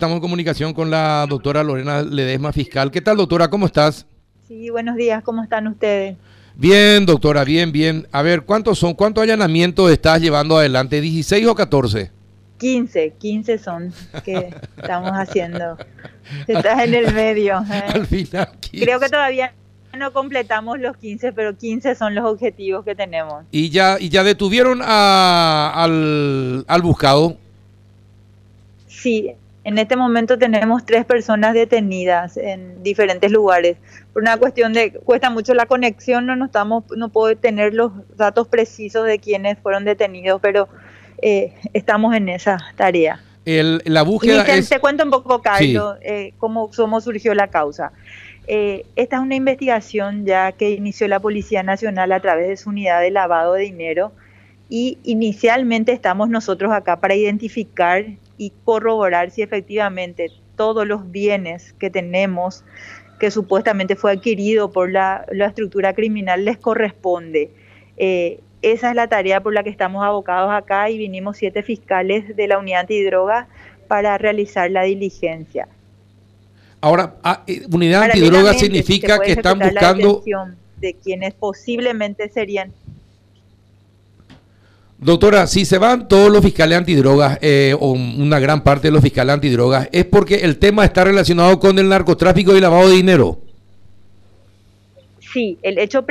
Estamos en comunicación con la doctora Lorena Ledesma, fiscal. ¿Qué tal, doctora? ¿Cómo estás? Sí, buenos días. ¿Cómo están ustedes? Bien, doctora, bien, bien. A ver, ¿cuántos son? ¿Cuántos allanamientos estás llevando adelante? ¿16 o 14? 15, 15 son que estamos haciendo. Estás en el medio. ¿eh? Al final, 15. Creo que todavía no completamos los 15, pero 15 son los objetivos que tenemos. ¿Y ya, y ya detuvieron a- al, al buscado? Sí, en este momento tenemos tres personas detenidas en diferentes lugares. Por una cuestión de cuesta mucho la conexión, no nos estamos, no puedo tener los datos precisos de quiénes fueron detenidos, pero eh, estamos en esa tarea. El- la Y búsqueda te, es... te cuento un poco, Carlos, eh, cómo, cómo surgió la causa. Eh, esta es una investigación ya que inició la Policía Nacional a través de su unidad de lavado de dinero y inicialmente estamos nosotros acá para identificar y corroborar si efectivamente todos los bienes que tenemos que supuestamente fue adquirido por la, la estructura criminal les corresponde. Eh, esa es la tarea por la que estamos abocados acá y vinimos siete fiscales de la unidad antidroga para realizar la diligencia. Ahora, ah, eh, unidad antidroga se significa que están buscando... de quienes posiblemente serían Doctora, si se van todos los fiscales antidrogas eh, o una gran parte de los fiscales antidrogas, es porque el tema está relacionado con el narcotráfico y lavado de dinero. Sí, el hecho,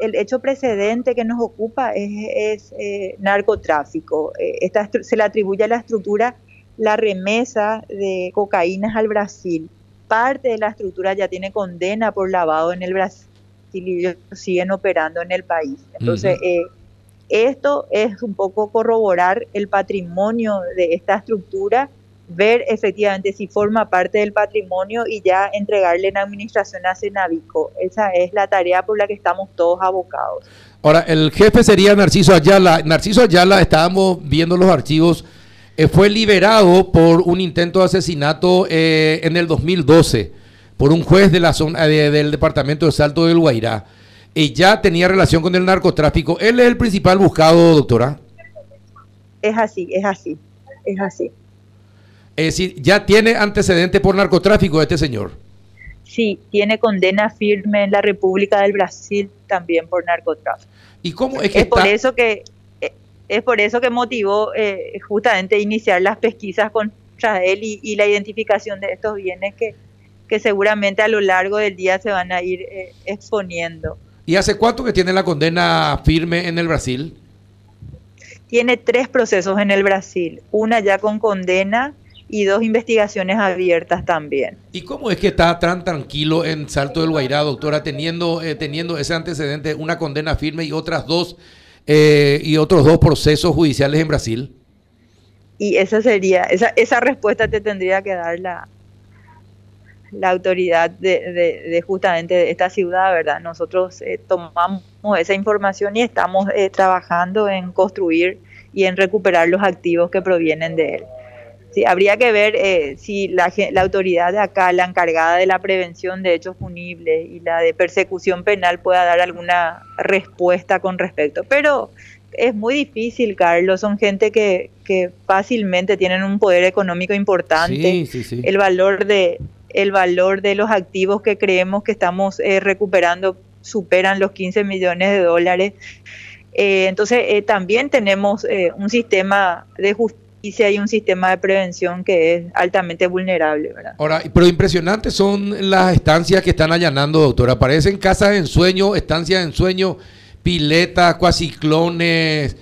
el hecho precedente que nos ocupa es, es, eh, narcotráfico. Eh, esta se le atribuye a la estructura la remesa de cocaínas al Brasil. Parte de la estructura ya tiene condena por lavado en el Brasil y ellos siguen operando en el país. Entonces, eh, esto es un poco corroborar el patrimonio de esta estructura, ver efectivamente si forma parte del patrimonio y ya entregarle en administración a Cenavico. Esa es la tarea por la que estamos todos abocados. Ahora, el jefe sería Narciso Ayala. Narciso Ayala, estábamos viendo los archivos, eh, fue liberado por un intento de asesinato eh, en el 2012 por un juez de la zona de- del departamento de Salto del Guairá. Y ya tenía relación con el narcotráfico. Él es el principal buscado, doctora. Es así, es así, es así. Es decir, ya tiene antecedente por narcotráfico este señor. Sí, tiene condena firme en la República del Brasil también por narcotráfico. ¿Y cómo es que Es por eso que eh, es por eso que motivó eh, justamente iniciar las pesquisas contra él y, y la identificación de estos bienes que, que seguramente a lo largo del día se van a ir eh, exponiendo. ¿Y hace cuánto que tiene la condena firme en el Brasil? Tiene tres procesos en el Brasil, una ya con condena y dos investigaciones abiertas también. ¿Y cómo es que está tan tranquilo en Salto del Guairá, doctora, teniendo, eh, teniendo ese antecedente, una condena firme y otras dos eh, y otros dos procesos judiciales en Brasil? Y esa sería, esa, esa respuesta te tendría que dar la, la autoridad de, de- de justamente de esta ciudad, ¿verdad? Nosotros eh, tomamos esa información y estamos eh, trabajando en construir y en recuperar los activos que provienen de él. Sí, habría que ver eh, si la, autoridad de acá, la encargada de la prevención de hechos punibles y la de persecución penal pueda dar alguna respuesta con respecto. Pero es muy difícil, Carlos. Son gente que, que fácilmente tienen un poder económico importante. Sí, sí, sí. El valor de el valor de los activos que creemos que estamos eh, recuperando superan los 15 millones de dólares. Eh, entonces, eh, también tenemos eh, un sistema de justicia y un sistema de prevención que es altamente vulnerable, ¿verdad? Ahora, pero impresionantes son las estancias que están allanando, doctora. Parecen casas en sueño, estancias en sueño, piletas, cuaciclones.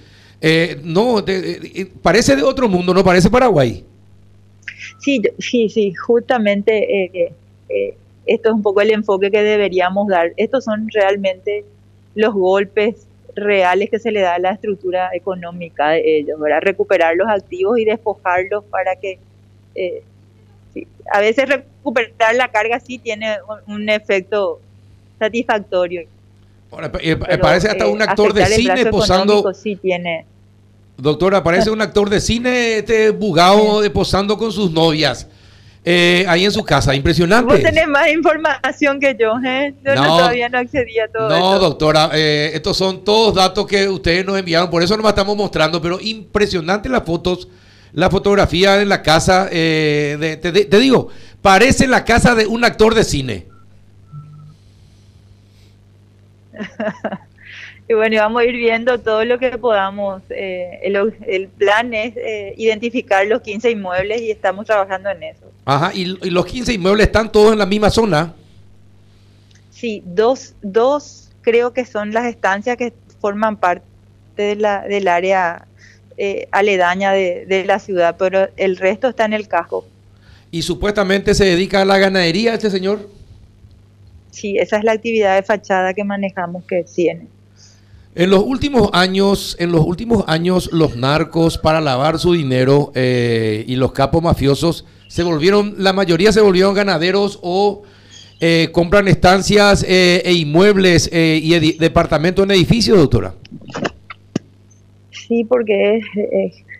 No, de- parece de otro mundo, no parece Paraguay. Sí, sí, sí, justamente eh, eh, esto es un poco el enfoque que deberíamos dar. Estos son realmente los golpes reales que se le da a la estructura económica de ellos, ¿verdad? Recuperar los activos y despojarlos para que... eh, sí, A veces recuperar la carga sí tiene un, un efecto satisfactorio. Ahora, eh, parece hasta eh, un actor de cine posando. Sí tiene... Doctora, parece un actor de cine este bugado de posando con sus novias eh, ahí en su casa. Vos Impresionante. tenés más información que yo, ¿eh? Yo no, No. todavía no accedí a todo No, esto. doctora, eh, estos son todos datos que ustedes nos enviaron, por eso nos estamos mostrando, pero impresionante las fotos la fotografía en la casa, eh, te, digo, parece la casa de un actor de cine. y bueno, vamos a ir viendo todo lo que podamos. Eh, el, plan es eh, identificar los 15 inmuebles y estamos trabajando en eso. Ajá, ¿y, los 15 inmuebles están todos en la misma zona? Sí, dos, dos creo que son las estancias que forman parte de la, del área eh, aledaña de, la ciudad, pero el resto está en el casco. ¿Y supuestamente se dedica a la ganadería este señor? Sí, esa es la actividad de fachada que manejamos que tiene. En los últimos años, en los últimos años, los narcos para lavar su dinero eh, y los capos mafiosos se volvieron, la mayoría se volvieron ganaderos o eh, compran estancias e inmuebles y departamentos en edificios, doctora sí, porque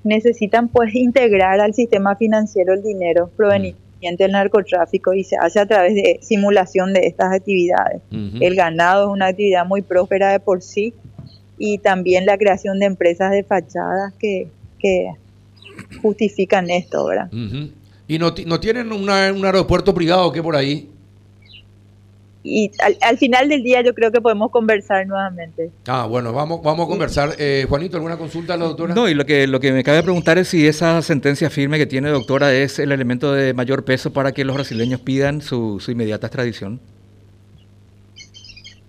necesitan pues integrar al sistema financiero el dinero proveniente del narcotráfico y se hace a través de simulación de estas actividades. El ganado es una actividad muy próspera de por sí y también la creación de empresas de fachadas que, justifican esto, ¿verdad? ¿Y no, no tienen un aeropuerto privado que por ahí? y al, final del día yo creo que podemos conversar nuevamente. Ah, bueno, vamos, vamos a conversar. Eh, Juanito, ¿alguna consulta a la doctora? No, y lo que, lo que me cabe preguntar es si esa sentencia firme que tiene doctora es el elemento de mayor peso para que los brasileños pidan su, inmediata extradición.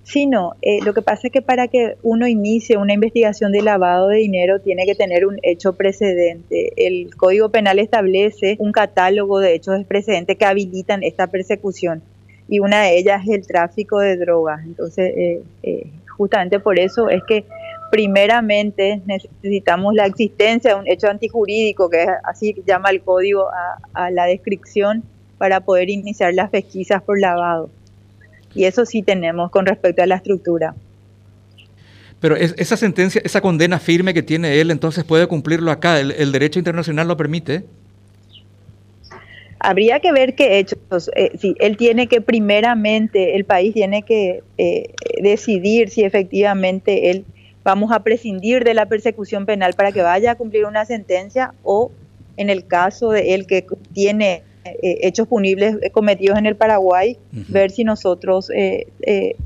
Sí, no. Eh, lo que pasa es que para que uno inicie una investigación de lavado de dinero tiene que tener un hecho precedente. El Código Penal establece un catálogo de hechos precedentes que habilitan esta persecución y una de ellas es el tráfico de drogas. Entonces, eh, eh, justamente por eso es que primeramente necesitamos la existencia de un hecho antijurídico, que así llama el código a, la descripción, para poder iniciar las pesquisas por lavado. Y eso sí tenemos con respecto a la estructura. Pero esa sentencia, esa condena firme que tiene él, entonces puede cumplirlo acá. el derecho internacional lo permite. Habría que ver qué hechos. Eh, si él tiene que primeramente, el país tiene que eh, decidir si efectivamente él vamos a prescindir de la persecución penal para que vaya a cumplir una sentencia o en el caso de él que tiene hechos punibles cometidos en el Paraguay, ver si nosotros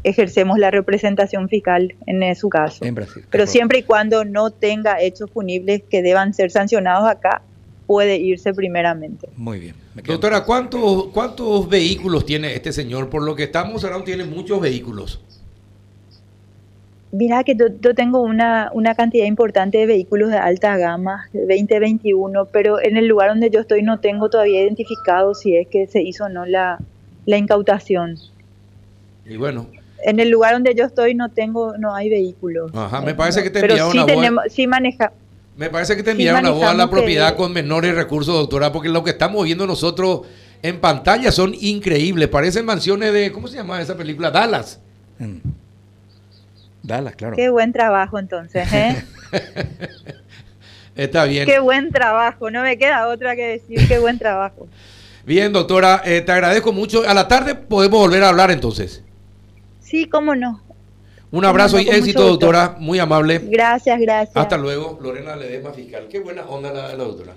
ejercemos la representación fiscal en su caso. Pero siempre y cuando no tenga hechos punibles que deban ser sancionados acá, puede irse primeramente. Muy bien. Doctora, ¿cuántos, ¿cuántos vehículos tiene este señor? Por lo que estamos hablando, tiene muchos vehículos. Mira que yo, tengo una, una, cantidad importante de vehículos de alta gama, 2021, pero en el lugar donde yo estoy no tengo todavía identificado si es que se hizo o no la, la incautación. Y bueno. En el lugar donde yo estoy no tengo, no hay vehículos. Ajá, me parece que te Pero sí tenemos, sí maneja, me parece que te enviaron a vos la propiedad con menores recursos, doctora, porque lo que estamos viendo nosotros en pantalla son increíbles. Parecen mansiones de, ¿cómo se llama esa película? Dallas. Mm. Dallas, claro. Qué buen trabajo entonces, ¿eh? Está bien. Qué buen trabajo, no me queda otra que decir, qué buen trabajo. Bien, doctora, eh, te agradezco mucho. A la tarde podemos volver a hablar entonces. Sí, cómo no. Un abrazo y éxito, doctora. Muy amable. Gracias, gracias. Hasta luego. Lorena Ledema, fiscal. Qué buena onda la, la doctora.